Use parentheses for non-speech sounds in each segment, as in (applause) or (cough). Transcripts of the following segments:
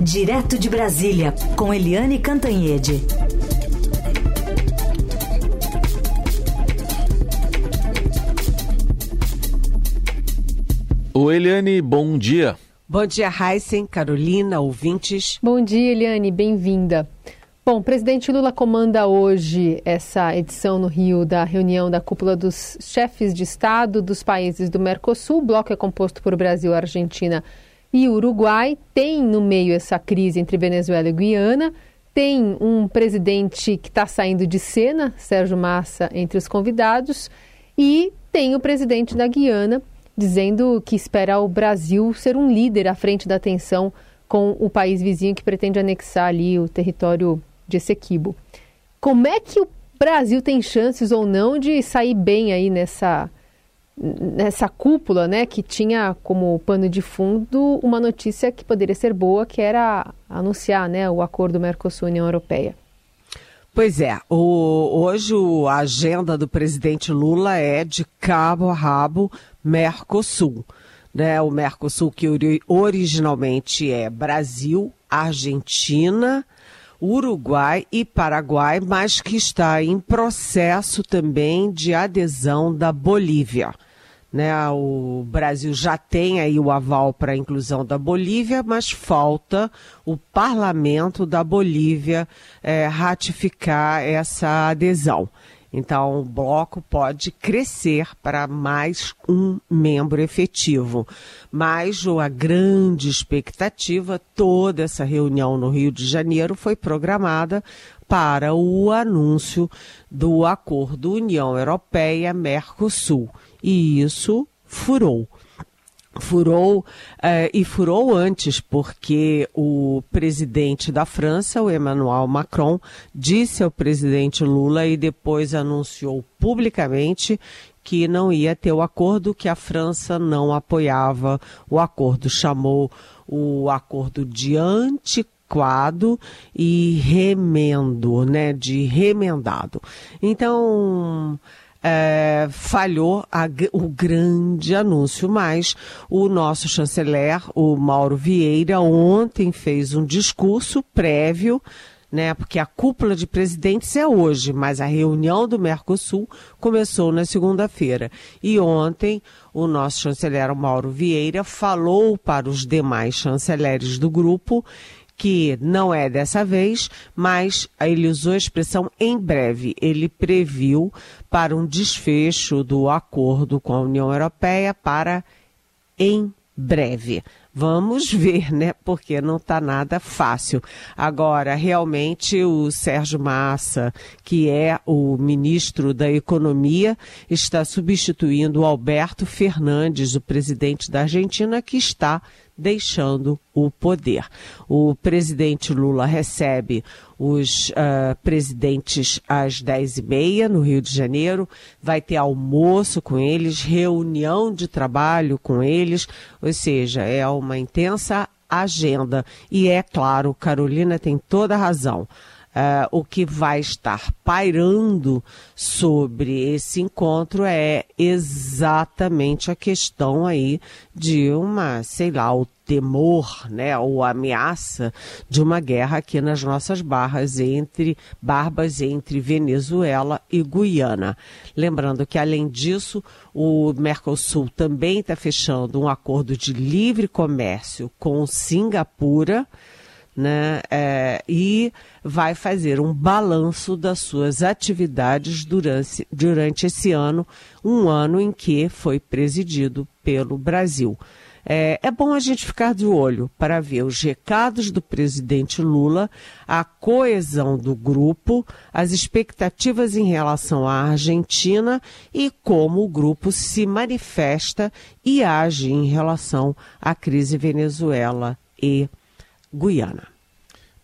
Direto de Brasília, com Eliane Cantanhede. O Eliane, bom dia. Bom dia, Heisen, Carolina, ouvintes. Bom dia, Eliane, bem-vinda. Bom, o presidente Lula comanda hoje essa edição no Rio da reunião da cúpula dos chefes de Estado dos países do Mercosul. O bloco é composto por Brasil, Argentina e Uruguai. Tem no meio essa crise entre Venezuela e Guiana. Tem um presidente que está saindo de cena, Sérgio Massa, entre os convidados. E tem o presidente da Guiana dizendo que espera o Brasil ser um líder à frente da tensão com o país vizinho que pretende anexar ali o território de Essequibo. Como é que o Brasil tem chances ou não de sair bem aí nessa, nessa cúpula, né, que tinha como pano de fundo uma notícia que poderia ser boa, que era anunciar, né, o acordo Mercosul-União Europeia? Pois é, o, hoje a agenda do presidente Lula é de cabo a rabo Mercosul. Né? O Mercosul que originalmente é Brasil, Argentina, Uruguai e Paraguai, mas que está em processo também de adesão da Bolívia. Né, o Brasil já tem aí o aval para a inclusão da Bolívia, mas falta o parlamento da Bolívia é, ratificar essa adesão. Então, o bloco pode crescer para mais um membro efetivo. Mas a grande expectativa, toda essa reunião no Rio de Janeiro foi programada para o anúncio do acordo União Europeia-Mercosul. E isso furou furou eh, e furou antes, porque o presidente da França, o Emmanuel Macron, disse ao presidente Lula e depois anunciou publicamente que não ia ter o acordo, que a França não apoiava o acordo, chamou o acordo de antiquado e remendo, né, de remendado. Então, é, falhou a, o grande anúncio, mas o nosso chanceler, o Mauro Vieira, ontem fez um discurso prévio né? Porque a cúpula de presidentes é hoje, mas a reunião do Mercosul começou na segunda-feira. E ontem o nosso chanceler Mauro Vieira falou para os demais chanceleres do grupo que não é dessa vez, mas ele usou a expressão em breve. Ele previu para um desfecho do acordo com a União Europeia para em breve. Vamos (laughs) ver, né? Porque não está nada fácil. Agora, realmente, o Sérgio Massa, que é o ministro da Economia, está substituindo o Alberto Fernandes, o presidente da Argentina, que está deixando o poder. O presidente Lula recebe os uh, presidentes às 10h30 no Rio de Janeiro, vai ter almoço com eles, reunião de trabalho com eles, ou seja, é uma intensa agenda. E é claro, Carolina tem toda a razão. Uh, o que vai estar pairando sobre esse encontro é exatamente a questão aí de uma, sei lá, o temor, né, ou ameaça de uma guerra aqui nas nossas barras entre barbas entre Venezuela e Guiana. Lembrando que além disso, o Mercosul também está fechando um acordo de livre comércio com Singapura né? É, e vai fazer um balanço das suas atividades durante, durante esse ano, um ano em que foi presidido pelo Brasil. É, é, bom a gente ficar de olho para ver os recados do presidente Lula, a coesão do grupo, as expectativas em relação à Argentina e como o grupo se manifesta e age em relação à crise Venezuela e Guiana.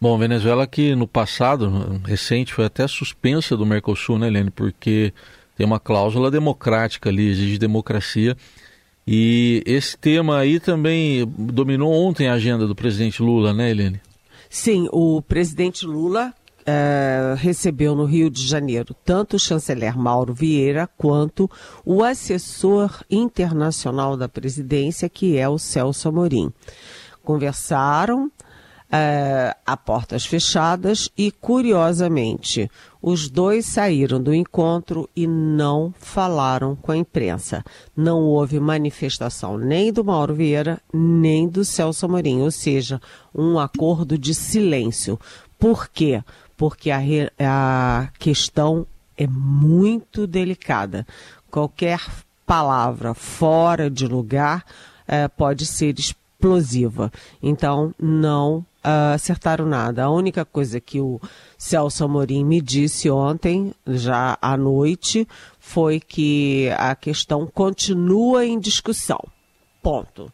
Bom, Venezuela que no passado, recente, foi até suspensa do Mercosul, né, Helene? Porque tem uma cláusula democrática ali, exige democracia. E esse tema aí também dominou ontem a agenda do presidente Lula, né, Helene? Sim, o presidente Lula é, recebeu no Rio de Janeiro tanto o chanceler Mauro Vieira quanto o assessor internacional da presidência, que é o Celso Amorim. Conversaram é, a portas fechadas e, curiosamente, os dois saíram do encontro e não falaram com a imprensa. Não houve manifestação nem do Mauro Vieira, nem do Celso Amorim, ou seja, um acordo de silêncio. Por quê? Porque a, a questão é muito delicada. Qualquer palavra fora de lugar é, pode ser explosiva. Então, não uh, acertaram nada. A única coisa que o Celso Amorim me disse ontem, já à noite, foi que a questão continua em discussão. Ponto.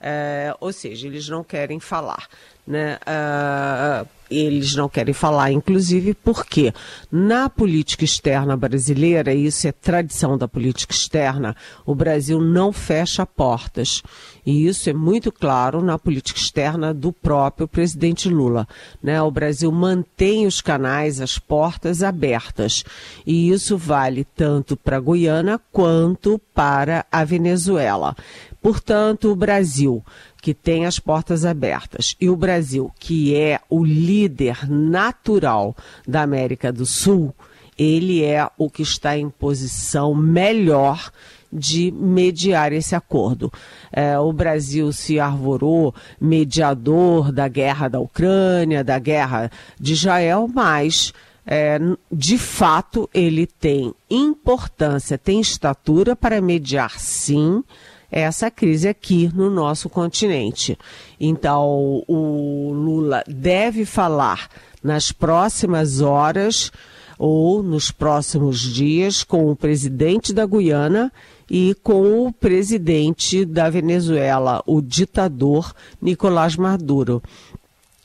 É, ou seja, eles não querem falar. Né? Uh, eles não querem falar, inclusive, porque na política externa brasileira, e isso é tradição da política externa, o Brasil não fecha portas. E isso é muito claro na política externa do próprio presidente Lula. Né? O Brasil mantém os canais, as portas abertas. E isso vale tanto para a Guiana quanto para a Venezuela. Portanto, o Brasil que tem as portas abertas, e o Brasil, que é o líder natural da América do Sul, ele é o que está em posição melhor de mediar esse acordo. É, o Brasil se arvorou mediador da guerra da Ucrânia, da guerra de Israel, mas é, de fato ele tem importância, tem estatura para mediar sim essa crise aqui no nosso continente. Então, o Lula deve falar nas próximas horas ou nos próximos dias com o presidente da Guiana e com o presidente da Venezuela, o ditador Nicolás Maduro.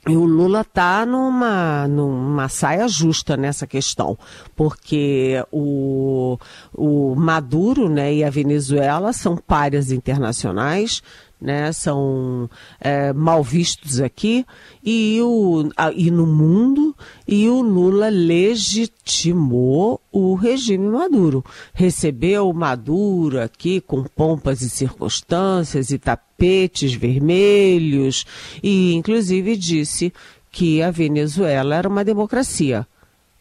E o Lula está numa, numa saia justa nessa questão, porque o, o Maduro né, e a Venezuela são párias internacionais, né, são é, mal vistos aqui e, o, a, e no mundo, e o Lula legitimou o regime Maduro. Recebeu Maduro aqui com pompas e circunstâncias e tapetes vermelhos, e inclusive disse que a Venezuela era uma democracia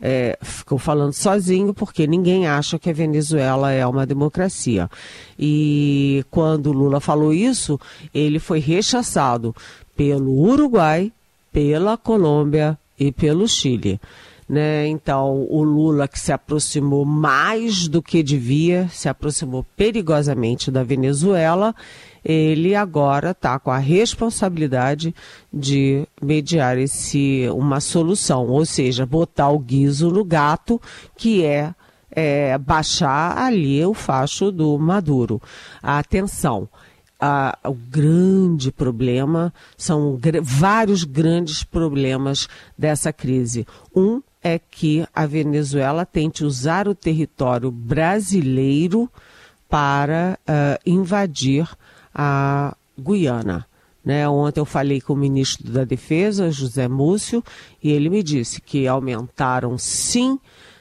é, ficou falando sozinho porque ninguém acha que a Venezuela é uma democracia. E quando Lula falou isso, ele foi rechaçado pelo Uruguai, pela Colômbia e pelo Chile. Né? Então, o Lula, que se aproximou mais do que devia, se aproximou perigosamente da Venezuela, ele agora está com a responsabilidade de mediar esse, uma solução, ou seja, botar o guiso no gato, que é, é baixar ali o facho do Maduro. Atenção. Ah, o grande problema são gr vários grandes problemas dessa crise. Um é que a Venezuela tente usar o território brasileiro para uh, invadir a Guiana. Né? Ontem eu falei com o ministro da Defesa, José Múcio, e ele me disse que aumentaram sim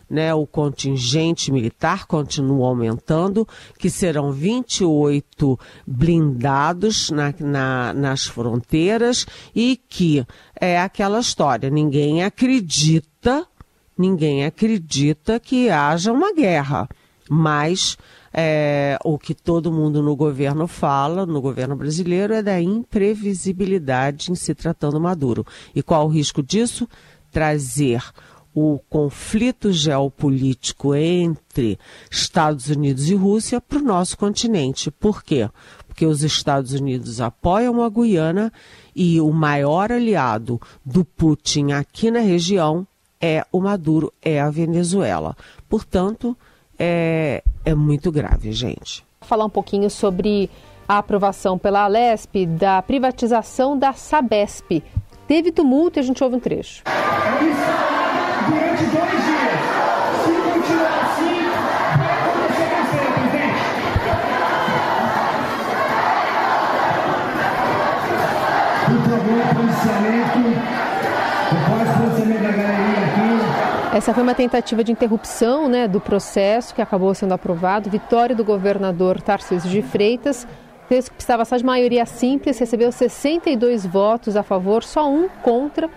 né, o contingente militar continua aumentando, que serão 28 blindados na, na, nas fronteiras e que é aquela história, ninguém acredita, ninguém acredita que haja uma guerra, mas é, o que todo mundo no governo fala, no governo brasileiro, é da imprevisibilidade em se tratando Maduro. E qual o risco disso? Trazer o conflito geopolítico entre Estados Unidos e Rússia para o nosso continente. Por quê? Porque os Estados Unidos apoiam a Guiana e o maior aliado do Putin aqui na região é o Maduro, é a Venezuela. Portanto, é, é muito grave, gente. Falar um pouquinho sobre a aprovação pela Alesp da privatização da Sabesp. Teve tumulto e a gente ouve um trecho. Durante dois dias, se continuar assim, vai acontecer presidente. Por favor, policiamento, Essa foi uma tentativa de interrupção né, do processo que acabou sendo aprovado. Vitória do governador Tarcísio de Freitas. texto que precisava só de maioria simples, recebeu 62 votos a favor, só um contra,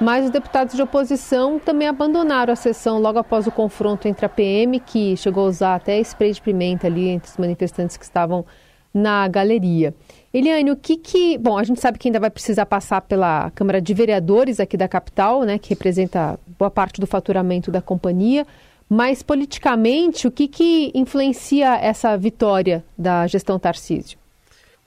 mas os deputados de oposição também abandonaram a sessão logo após o confronto entre a PM, que chegou a usar até spray de pimenta ali entre os manifestantes que estavam na galeria. Eliane, o que que. Bom, a gente sabe que ainda vai precisar passar pela Câmara de Vereadores aqui da capital, né, que representa boa parte do faturamento da companhia. Mas politicamente, o que, que influencia essa vitória da gestão Tarcísio?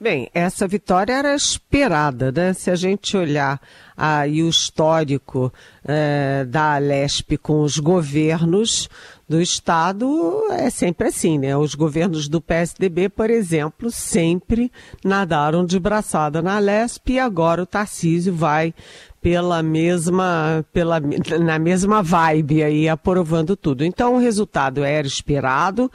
Bem, essa vitória era esperada, né? Se a gente olhar aí o histórico é, da Alesp com os governos do Estado, é sempre assim, né? Os governos do PSDB, por exemplo, sempre nadaram de braçada na Alesp e agora o Tarcísio vai pela mesma, pela, na mesma vibe aí, aprovando tudo. Então, o resultado era esperado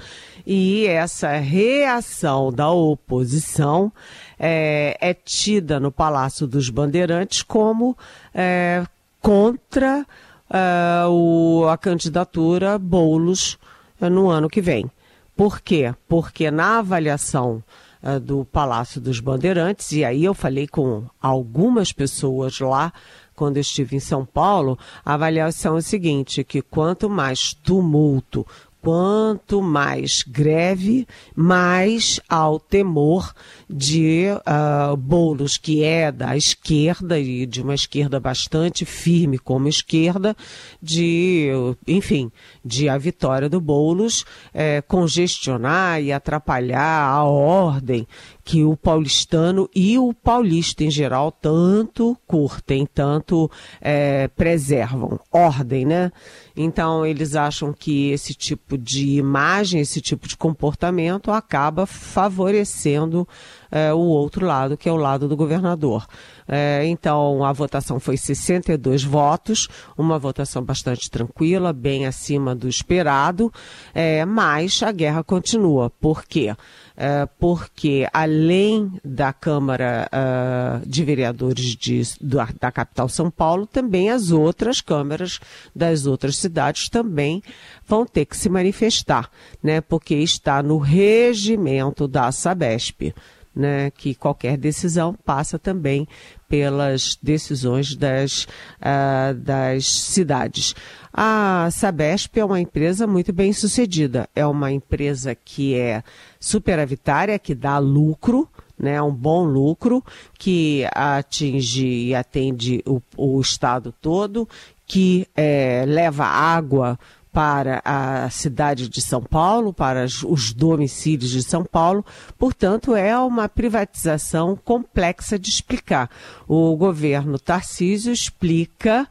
e essa reação da oposição é, é tida no Palácio dos Bandeirantes como é, contra é, o, a candidatura Boulos é, no ano que vem. Por quê? Porque na avaliação uh, do Palácio dos Bandeirantes, e aí eu falei com algumas pessoas lá quando estive em São Paulo, a avaliação é a seguinte, que quanto mais tumulto, quanto mais greve, mais há o temor de uh, Boulos, que é da esquerda e de uma esquerda bastante firme como esquerda, de, enfim, de a vitória do Boulos é, congestionar e atrapalhar a ordem que o paulistano e o paulista em geral tanto curtem, tanto é, preservam. Ordem, né? Então, eles acham que esse tipo de imagem, esse tipo de comportamento acaba favorecendo é, o outro lado, que é o lado do governador. É, então, a votação foi 62 votos, uma votação bastante tranquila, bem acima do esperado, é, mas a guerra continua. Por quê? É, porque além da Câmara uh, de Vereadores de, da, da, capital São Paulo, também as outras câmaras das outras cidades também vão ter que se manifestar, né? Porque está no regimento da Sabesp né, que qualquer decisão passa também pelas decisões das, uh, das cidades. A Sabesp é uma empresa muito bem sucedida, é uma empresa que é superavitária, que dá lucro, né, um bom lucro, que atinge e atende o, o estado todo, que é, leva água para a cidade de São Paulo, para os domicílios de São Paulo. Portanto, é uma privatização complexa de explicar. O governo Tarcísio explica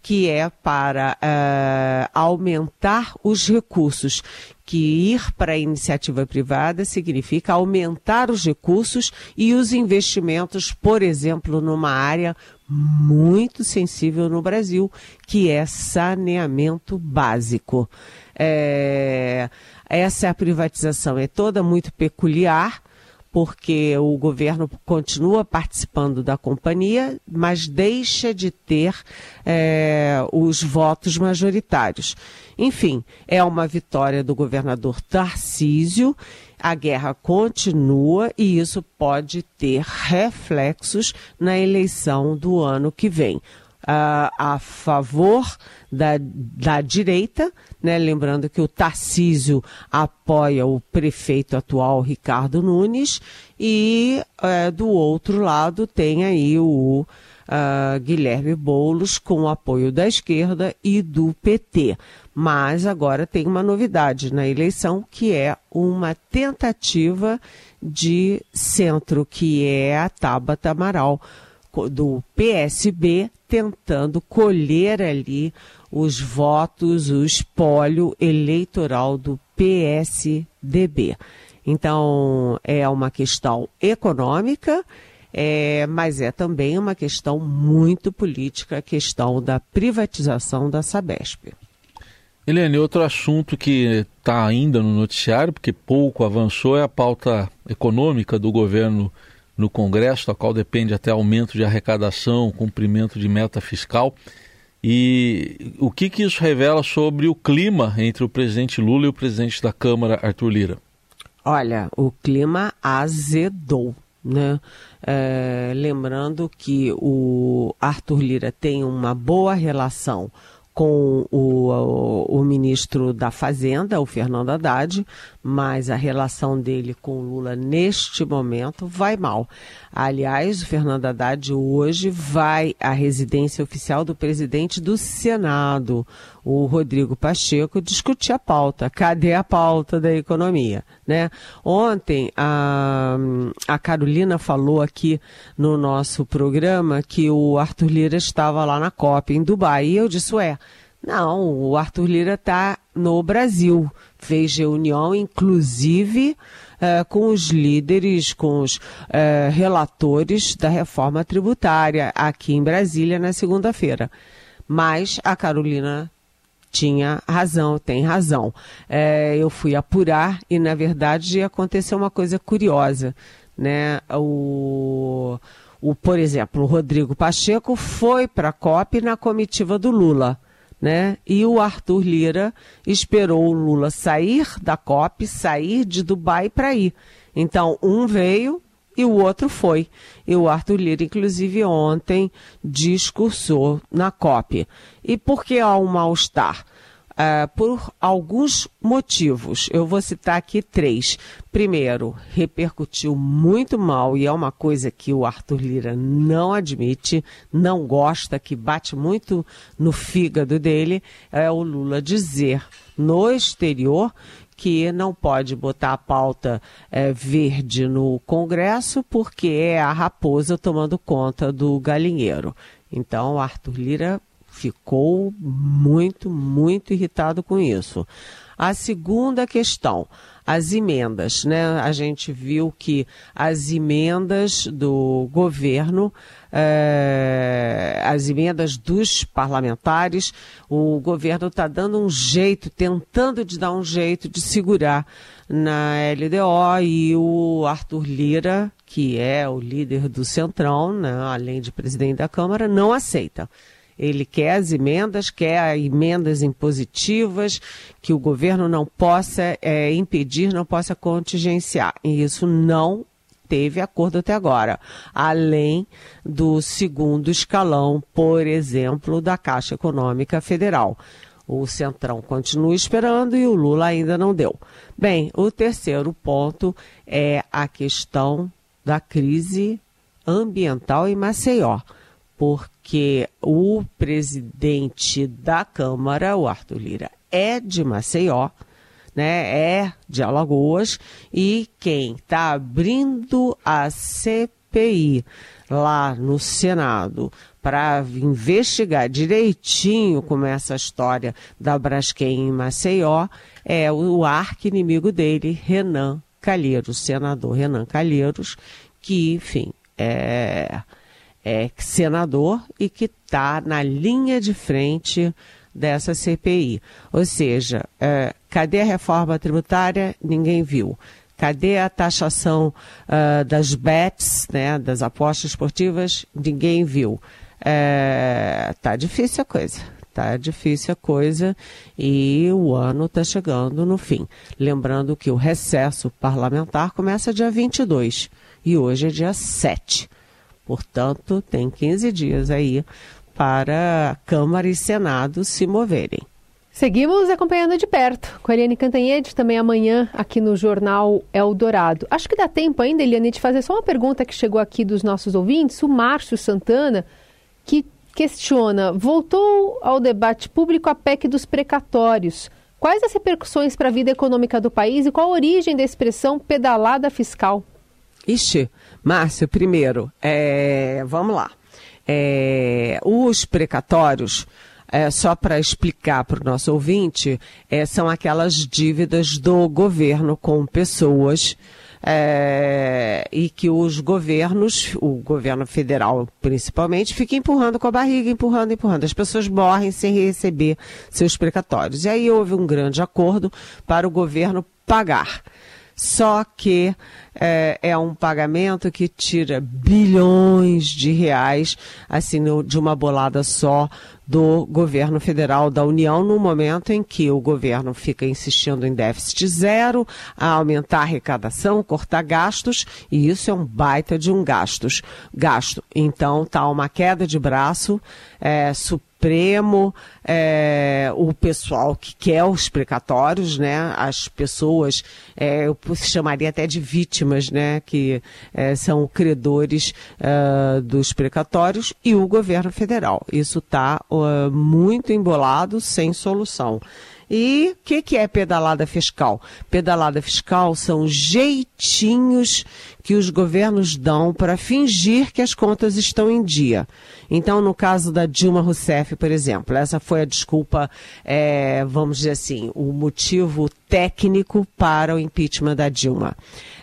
que é para uh, aumentar os recursos, que ir para a iniciativa privada significa aumentar os recursos e os investimentos, por exemplo, numa área muito sensível no Brasil, que é saneamento básico. É, essa privatização é toda muito peculiar porque o governo continua participando da companhia, mas deixa de ter é, os votos majoritários. Enfim, é uma vitória do governador Tarcísio. A guerra continua e isso pode ter reflexos na eleição do ano que vem uh, a favor da, da direita, né? lembrando que o Tarcísio apoia o prefeito atual Ricardo Nunes, e uh, do outro lado tem aí o uh, Guilherme Boulos com o apoio da esquerda e do PT. Mas agora tem uma novidade na eleição, que é uma tentativa de centro, que é a Tabata Amaral do PSB tentando colher ali os votos, o espólio eleitoral do PSDB. Então, é uma questão econômica, é, mas é também uma questão muito política, a questão da privatização da Sabesp. Helene, outro assunto que está ainda no noticiário, porque pouco avançou, é a pauta econômica do governo no Congresso, da qual depende até aumento de arrecadação, cumprimento de meta fiscal. E o que, que isso revela sobre o clima entre o presidente Lula e o presidente da Câmara, Arthur Lira? Olha, o clima azedou. Né? É, lembrando que o Arthur Lira tem uma boa relação com o, o, o, ministro da Fazenda, o Fernando Haddad, mas a relação dele com Lula neste momento vai mal. Aliás, o Fernando Haddad hoje vai à residência oficial do presidente do Senado, o Rodrigo Pacheco, discutir a pauta. Cadê a pauta da economia? Né? Ontem, a, a Carolina falou aqui no nosso programa que o Arthur Lira estava lá na COP, em Dubai, e eu disse, ué, não, o Arthur Lira está no Brasil. Fez reunião, inclusive, uh, com os líderes, com os uh, relatores da reforma tributária aqui em Brasília na segunda-feira. Mas a Carolina tinha razão, tem razão. É, eu fui apurar e, na verdade, aconteceu uma coisa curiosa. Né? O, o, por exemplo, o Rodrigo Pacheco foi para a COP na comitiva do Lula né? E o Arthur Lira esperou o Lula sair da COP, sair de Dubai para ir. Então, um veio e o outro foi. E o Arthur Lira, inclusive, ontem discursou na COP. E por que há um mal-estar? Uh, por alguns motivos. Eu vou citar aqui três. Primeiro, repercutiu muito mal e é uma coisa que o Arthur Lira não admite, não gosta, que bate muito no fígado dele, é o Lula dizer no exterior que não pode botar a pauta é, verde no Congresso porque é a raposa tomando conta do galinheiro. Então, Arthur Lira ficou muito, muito irritado com isso. A segunda questão, as emendas, né? A gente viu que as emendas do governo, é, as emendas dos parlamentares, o governo está dando um jeito, tentando de dar um jeito de segurar na LDO e o Arthur Lira, que é o líder do Centrão, né, além de presidente da Câmara, não aceita. Ele quer as emendas, quer emendas impositivas, que o governo não possa é, impedir, não possa contingenciar. E isso não teve acordo até agora, além do segundo escalão, por exemplo, da Caixa Econômica Federal. O Centrão continua esperando e o Lula ainda não deu. Bem, o terceiro ponto é a questão da crise ambiental em Maceió porque o presidente da Câmara, o Arthur Lira, é de Maceió, né? É de Alagoas e quem está abrindo a CPI lá no Senado para investigar direitinho como é essa história da Braskem em Maceió é o arqui-inimigo dele, Renan Calheiros, senador Renan Calheiros, que, enfim, é é senador e que está na linha de frente dessa CPI. Ou seja, é, cadê a reforma tributária? Ninguém viu. Cadê a taxação uh, das bets, né, das apostas esportivas? Ninguém viu. É, tá difícil a coisa. Tá difícil a coisa e o ano está chegando no fim. Lembrando que o recesso parlamentar começa dia 22 e hoje é dia 7. Portanto, tem 15 dias aí para Câmara e Senado se moverem. Seguimos acompanhando de perto com a Eliane Cantanhede, também amanhã aqui no Jornal Eldorado. Acho que dá tempo ainda, Eliane, de fazer só uma pergunta que chegou aqui dos nossos ouvintes. O Márcio Santana, que questiona: voltou ao debate público a PEC dos precatórios. Quais as repercussões para a vida econômica do país e qual a origem da expressão pedalada fiscal? Ixi, Márcio, primeiro, é, vamos lá. É, os precatórios, é, só para explicar para o nosso ouvinte, é, são aquelas dívidas do governo com pessoas é, e que os governos, o governo federal principalmente, fica empurrando com a barriga, empurrando, empurrando. As pessoas morrem sem receber seus precatórios. E aí houve um grande acordo para o governo pagar. Só que é, é, um pagamento que tira bilhões de reais, assim, de uma bolada só do governo federal da União, no momento em que o governo fica insistindo em déficit zero, a aumentar a arrecadação, cortar gastos, e isso é um baita de um gastos, gasto. Então, tá uma queda de braço, é, Supremo, é, o pessoal que quer os precatórios, né? As pessoas, é, eu chamaria até de vítimas, né? Que é, são credores é, dos precatórios e o governo federal. Isso está muito embolado, sem solução. E o que, que é pedalada fiscal? Pedalada fiscal são jeitinhos que os governos dão para fingir que as contas estão em dia. Então, no caso da Dilma Rousseff, por exemplo, essa foi a desculpa, é, vamos dizer assim, o motivo técnico para o impeachment da Dilma.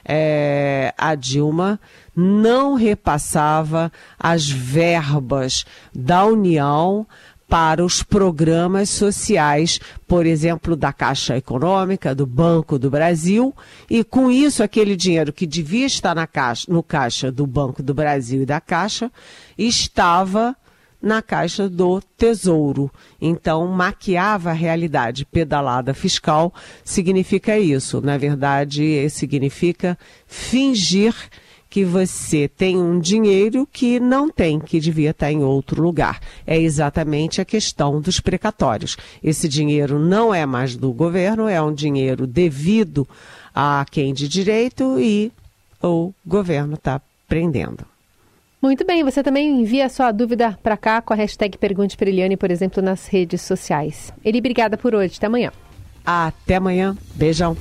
É, a Dilma não repassava as verbas da União para os programas sociais, por exemplo, da Caixa Econômica, do Banco do Brasil, e com isso aquele dinheiro que devia estar na caixa, no caixa do Banco do Brasil e da Caixa estava na caixa do Tesouro. Então, maquiava a realidade. Pedalada fiscal significa isso. Na verdade, significa fingir que você tem um dinheiro que não tem, que devia estar em outro lugar. É exatamente a questão dos precatórios. Esse dinheiro não é mais do governo, é um dinheiro devido a quem de direito e o governo está prendendo. Muito bem, você também envia sua dúvida para cá com a hashtag Pergunte para Eliane, por exemplo, nas redes sociais. Eli, obrigada por hoje. Até amanhã. Até amanhã. Beijão.